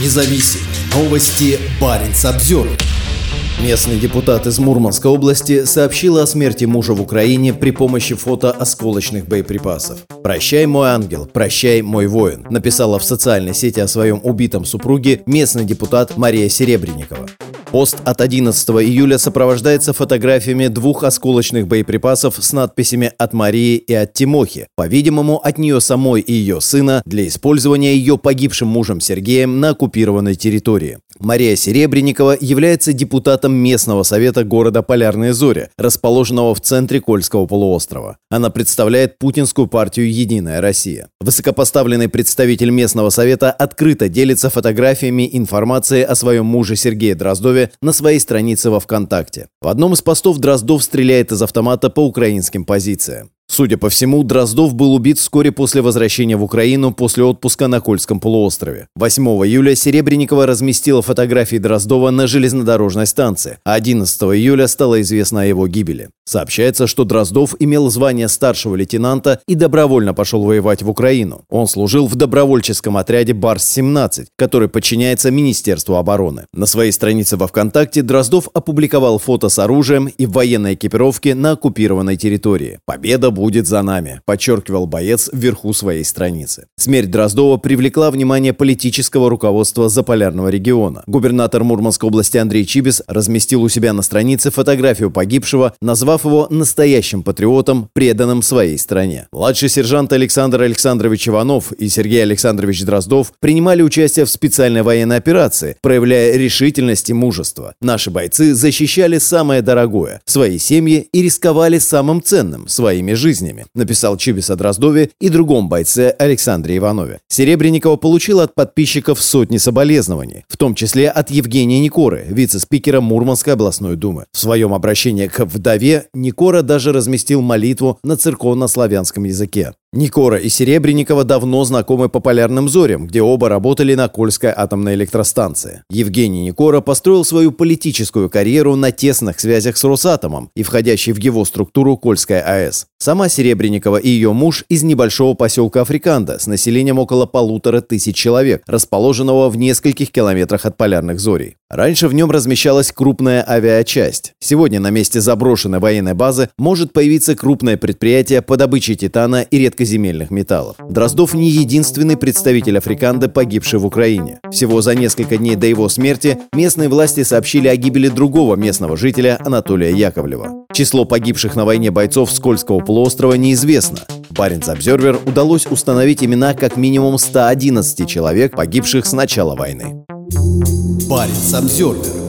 независим. Новости Баренц обзор. Местный депутат из Мурманской области сообщил о смерти мужа в Украине при помощи фото осколочных боеприпасов. «Прощай, мой ангел, прощай, мой воин», написала в социальной сети о своем убитом супруге местный депутат Мария Серебренникова. Пост от 11 июля сопровождается фотографиями двух осколочных боеприпасов с надписями «От Марии» и «От Тимохи», по-видимому, от нее самой и ее сына для использования ее погибшим мужем Сергеем на оккупированной территории. Мария Серебренникова является депутатом местного совета города Полярные Зори, расположенного в центре Кольского полуострова. Она представляет путинскую партию «Единая Россия». Высокопоставленный представитель местного совета открыто делится фотографиями информации о своем муже Сергее Дроздове на своей странице во ВКонтакте. В одном из постов Дроздов стреляет из автомата по украинским позициям. Судя по всему, Дроздов был убит вскоре после возвращения в Украину после отпуска на Кольском полуострове. 8 июля Серебренникова разместила фотографии Дроздова на железнодорожной станции, а 11 июля стало известно о его гибели. Сообщается, что Дроздов имел звание старшего лейтенанта и добровольно пошел воевать в Украину. Он служил в добровольческом отряде «Барс-17», который подчиняется Министерству обороны. На своей странице во ВКонтакте Дроздов опубликовал фото с оружием и в военной экипировке на оккупированной территории. Победа будет за нами», – подчеркивал боец вверху своей страницы. Смерть Дроздова привлекла внимание политического руководства Заполярного региона. Губернатор Мурманской области Андрей Чибис разместил у себя на странице фотографию погибшего, назвав его настоящим патриотом, преданным своей стране. Младший сержант Александр Александрович Иванов и Сергей Александрович Дроздов принимали участие в специальной военной операции, проявляя решительность и мужество. Наши бойцы защищали самое дорогое – свои семьи и рисковали самым ценным – своими жизнями написал Чибис о Дроздове и другом бойце Александре Иванове. Серебренникова получила от подписчиков сотни соболезнований, в том числе от Евгения Никоры, вице-спикера Мурманской областной думы. В своем обращении к вдове Никора даже разместил молитву на церковно-славянском языке. Никора и Серебренникова давно знакомы по полярным зорям, где оба работали на Кольской атомной электростанции. Евгений Никора построил свою политическую карьеру на тесных связях с Росатомом и входящей в его структуру Кольская АЭС. Сама Серебренникова и ее муж из небольшого поселка Африканда с населением около полутора тысяч человек, расположенного в нескольких километрах от полярных зорей. Раньше в нем размещалась крупная авиачасть. Сегодня на месте заброшенной военной базы может появиться крупное предприятие по добыче титана и редкой редкоземельных металлов. Дроздов не единственный представитель Африканды, погибший в Украине. Всего за несколько дней до его смерти местные власти сообщили о гибели другого местного жителя Анатолия Яковлева. Число погибших на войне бойцов Скользкого полуострова неизвестно. Баренц Обзервер удалось установить имена как минимум 111 человек, погибших с начала войны. Баренц Обзервер